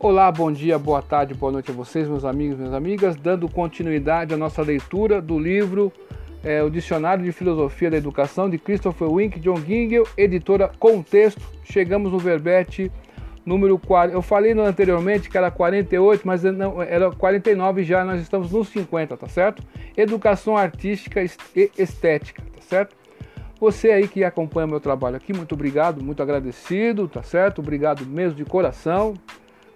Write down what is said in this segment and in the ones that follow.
Olá, bom dia, boa tarde, boa noite a vocês, meus amigos, minhas amigas, dando continuidade à nossa leitura do livro é, O Dicionário de Filosofia da Educação de Christopher Wink, John Gingell, editora Contexto. Chegamos no verbete número 4. Eu falei anteriormente que era 48, mas não, era 49 já, nós estamos no 50, tá certo? Educação artística e estética, tá certo? Você aí que acompanha meu trabalho aqui, muito obrigado, muito agradecido, tá certo? Obrigado mesmo de coração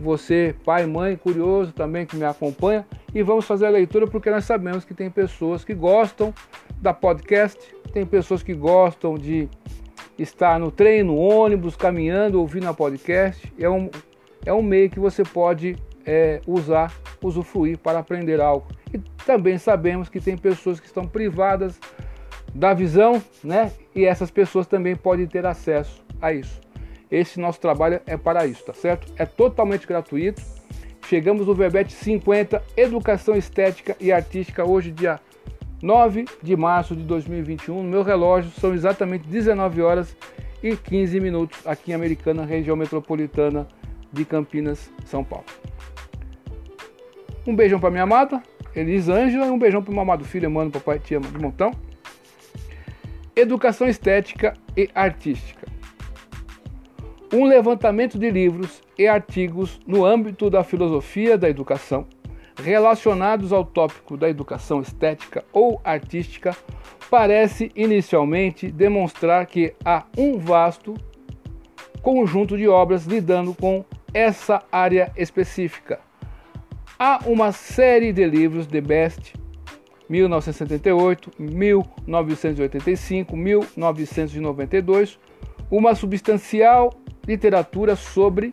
você, pai, mãe, curioso também que me acompanha, e vamos fazer a leitura porque nós sabemos que tem pessoas que gostam da podcast, tem pessoas que gostam de estar no trem, no ônibus, caminhando, ouvindo a podcast. É um, é um meio que você pode é, usar, usufruir para aprender algo. E também sabemos que tem pessoas que estão privadas da visão, né? E essas pessoas também podem ter acesso a isso. Esse nosso trabalho é para isso, tá certo? É totalmente gratuito. Chegamos no Verbete 50, Educação Estética e Artística, hoje, dia 9 de março de 2021. No meu relógio são exatamente 19 horas e 15 minutos aqui em Americana, região metropolitana de Campinas, São Paulo. Um beijão para minha amada, Elisângela, e um beijão para o meu amado filho, mano, papai ama de montão. Educação Estética e Artística um levantamento de livros e artigos no âmbito da filosofia da educação relacionados ao tópico da educação estética ou artística parece inicialmente demonstrar que há um vasto conjunto de obras lidando com essa área específica. Há uma série de livros de Best 1978, 1985, 1992, uma substancial literatura sobre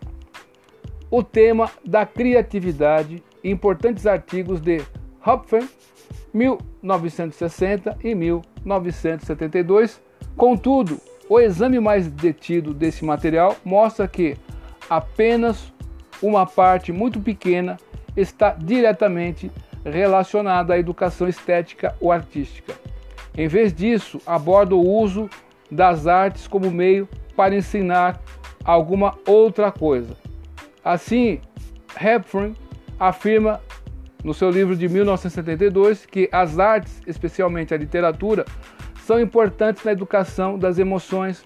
o tema da criatividade, importantes artigos de Hopfen, 1960 e 1972. Contudo, o exame mais detido desse material mostra que apenas uma parte muito pequena está diretamente relacionada à educação estética ou artística. Em vez disso, aborda o uso das artes como meio para ensinar alguma outra coisa. Assim, Hepburn afirma no seu livro de 1972 que as artes, especialmente a literatura, são importantes na educação das emoções.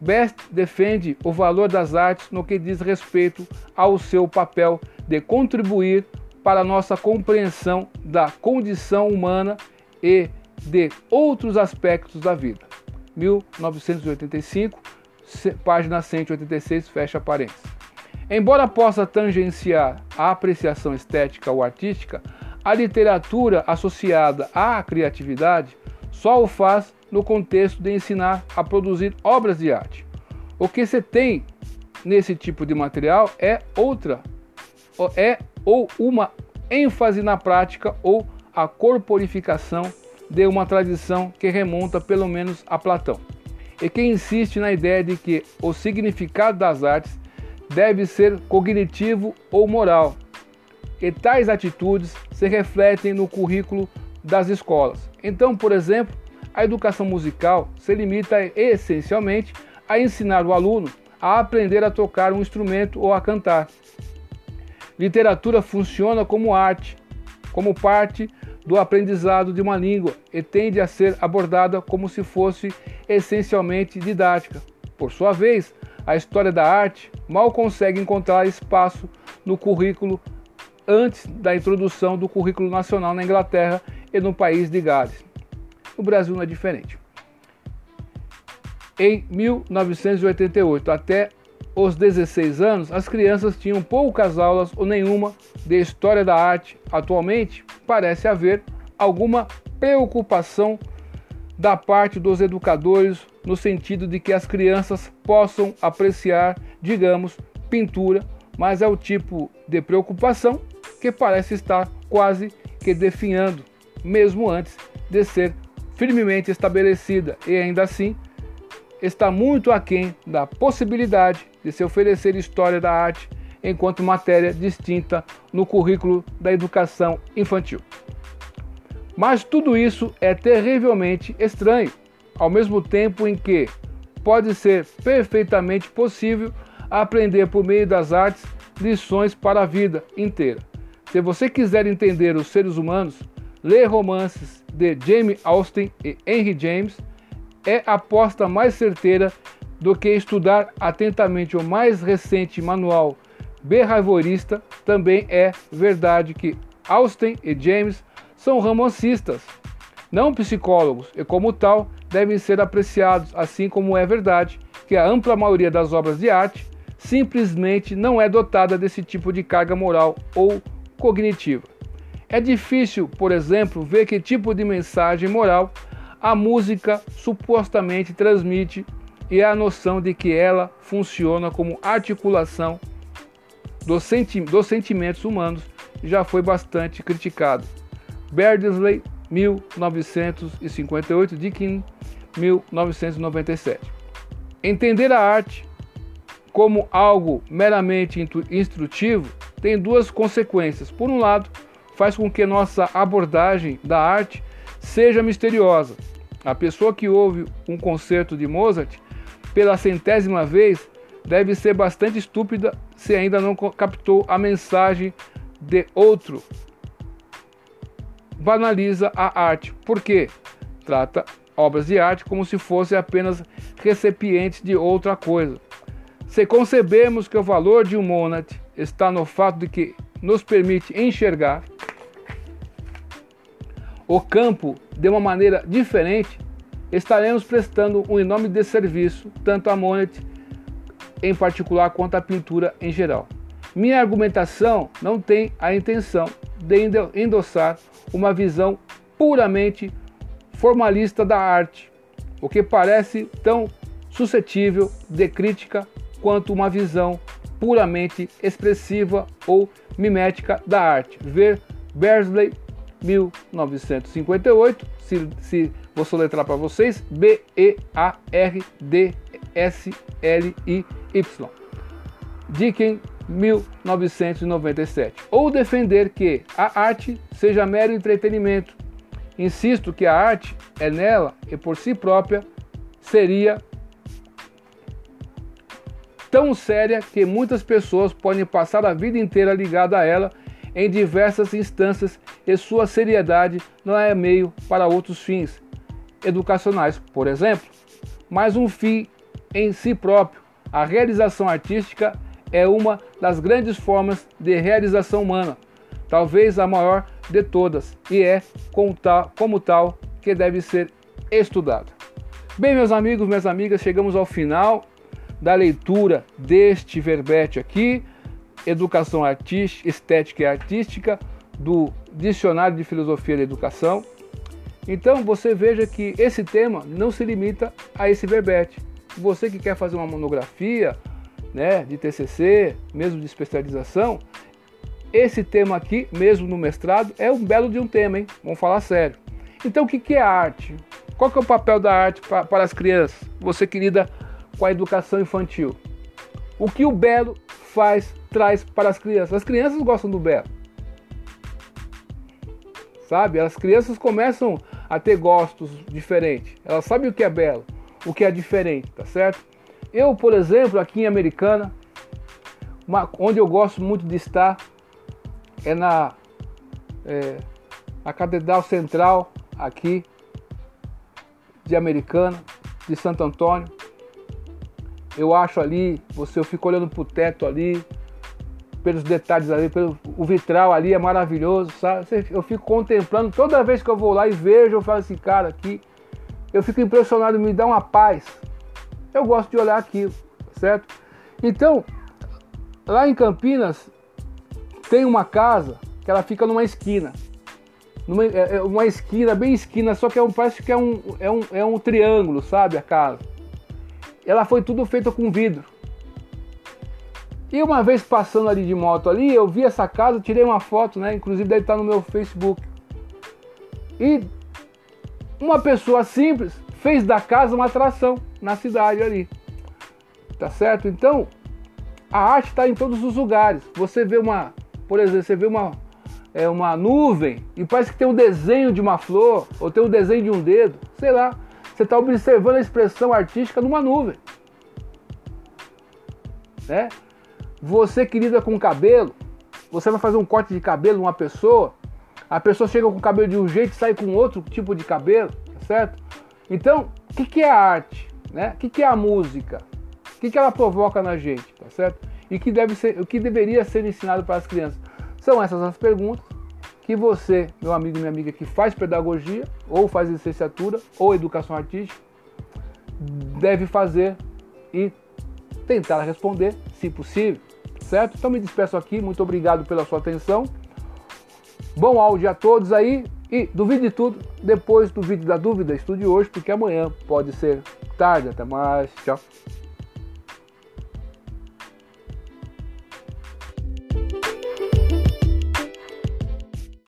Best defende o valor das artes no que diz respeito ao seu papel de contribuir para a nossa compreensão da condição humana e de outros aspectos da vida. 1985 página 186, fecha parênteses. Embora possa tangenciar a apreciação estética ou artística, a literatura associada à criatividade só o faz no contexto de ensinar a produzir obras de arte. O que se tem nesse tipo de material é outra, é ou uma ênfase na prática ou a corporificação de uma tradição que remonta pelo menos a Platão e que insiste na ideia de que o significado das artes deve ser cognitivo ou moral, e tais atitudes se refletem no currículo das escolas. Então, por exemplo, a educação musical se limita essencialmente a ensinar o aluno a aprender a tocar um instrumento ou a cantar. Literatura funciona como arte, como parte do aprendizado de uma língua e tende a ser abordada como se fosse essencialmente didática. Por sua vez, a história da arte mal consegue encontrar espaço no currículo antes da introdução do currículo nacional na Inglaterra e no país de Gales. O Brasil não é diferente. Em 1988 até os 16 anos, as crianças tinham poucas aulas ou nenhuma de história da arte. Atualmente, parece haver alguma preocupação da parte dos educadores no sentido de que as crianças possam apreciar, digamos, pintura, mas é o tipo de preocupação que parece estar quase que definhando, mesmo antes de ser firmemente estabelecida, e ainda assim está muito aquém da possibilidade de se oferecer história da arte enquanto matéria distinta no currículo da educação infantil. Mas tudo isso é terrivelmente estranho, ao mesmo tempo em que pode ser perfeitamente possível aprender por meio das artes lições para a vida inteira. Se você quiser entender os seres humanos, ler romances de Jamie Austen e Henry James é aposta mais certeira do que estudar atentamente o mais recente manual behaviorista. Também é verdade que Austen e James são romancistas, não psicólogos, e como tal devem ser apreciados, assim como é verdade que a ampla maioria das obras de arte simplesmente não é dotada desse tipo de carga moral ou cognitiva. É difícil, por exemplo, ver que tipo de mensagem moral a música supostamente transmite e a noção de que ela funciona como articulação dos, senti dos sentimentos humanos já foi bastante criticado. Beardsley, 1958, Dickens, 1997. Entender a arte como algo meramente instrutivo tem duas consequências. Por um lado, faz com que nossa abordagem da arte seja misteriosa. A pessoa que ouve um concerto de Mozart pela centésima vez deve ser bastante estúpida se ainda não captou a mensagem de outro. Banaliza a arte, porque trata obras de arte como se fossem apenas recipientes de outra coisa. Se concebemos que o valor de um Mozart está no fato de que nos permite enxergar o campo de uma maneira diferente, estaremos prestando um enorme desserviço tanto à Monet em particular quanto à pintura em geral. Minha argumentação não tem a intenção de endossar uma visão puramente formalista da arte, o que parece tão suscetível de crítica quanto uma visão puramente expressiva ou mimética da arte. Ver Bersley 1958, se, se vou soletrar para vocês, B-E-A-R-D-S-L-I-Y. Dickens, 1997. Ou defender que a arte seja mero entretenimento. Insisto que a arte é nela e por si própria seria tão séria que muitas pessoas podem passar a vida inteira ligada a ela em diversas instâncias e sua seriedade não é meio para outros fins educacionais, por exemplo. Mas um fim em si próprio, a realização artística é uma das grandes formas de realização humana, talvez a maior de todas, e é como tal, como tal que deve ser estudada. Bem, meus amigos, minhas amigas, chegamos ao final da leitura deste verbete aqui educação artística, estética e artística do Dicionário de Filosofia da Educação. Então você veja que esse tema não se limita a esse verbete. Você que quer fazer uma monografia, né, de TCC, mesmo de especialização, esse tema aqui, mesmo no mestrado, é um belo de um tema, hein? Vamos falar sério. Então o que é arte? Qual que é o papel da arte para as crianças? Você que lida com a educação infantil. O que o belo faz, traz para as crianças. As crianças gostam do belo. Sabe? As crianças começam a ter gostos diferentes. Elas sabem o que é belo, o que é diferente, tá certo? Eu, por exemplo, aqui em Americana, uma, onde eu gosto muito de estar é na, é, na Catedral Central aqui de Americana, de Santo Antônio eu acho ali, você eu fico olhando pro teto ali, pelos detalhes ali, pelo o vitral ali é maravilhoso, sabe? Eu fico contemplando toda vez que eu vou lá e vejo, eu falo assim, cara, aqui eu fico impressionado, me dá uma paz. Eu gosto de olhar aquilo, certo? Então, lá em Campinas tem uma casa que ela fica numa esquina. Numa, é, é uma esquina, bem esquina, só que é um, parece que é um, é um, é um triângulo, sabe? A casa ela foi tudo feita com vidro. E uma vez passando ali de moto ali, eu vi essa casa, tirei uma foto, né? Inclusive deve estar no meu Facebook. E uma pessoa simples fez da casa uma atração na cidade ali. Tá certo? Então, a arte está em todos os lugares. Você vê uma, por exemplo, você vê uma, é, uma nuvem e parece que tem um desenho de uma flor, ou tem um desenho de um dedo, sei lá. Você está observando a expressão artística numa nuvem. Né? Você que lida com cabelo, você vai fazer um corte de cabelo numa pessoa, a pessoa chega com o cabelo de um jeito e sai com outro tipo de cabelo, tá certo? Então, o que, que é a arte? Né? O que, que é a música? O que, que ela provoca na gente, tá certo? E que deve ser, o que deveria ser ensinado para as crianças? São essas as perguntas que você, meu amigo e minha amiga que faz pedagogia, ou faz licenciatura, ou educação artística, deve fazer e tentar responder, se possível, certo? Então me despeço aqui, muito obrigado pela sua atenção. Bom áudio a todos aí e duvide de tudo depois do vídeo da dúvida, estude hoje, porque amanhã pode ser tarde. Até mais, tchau.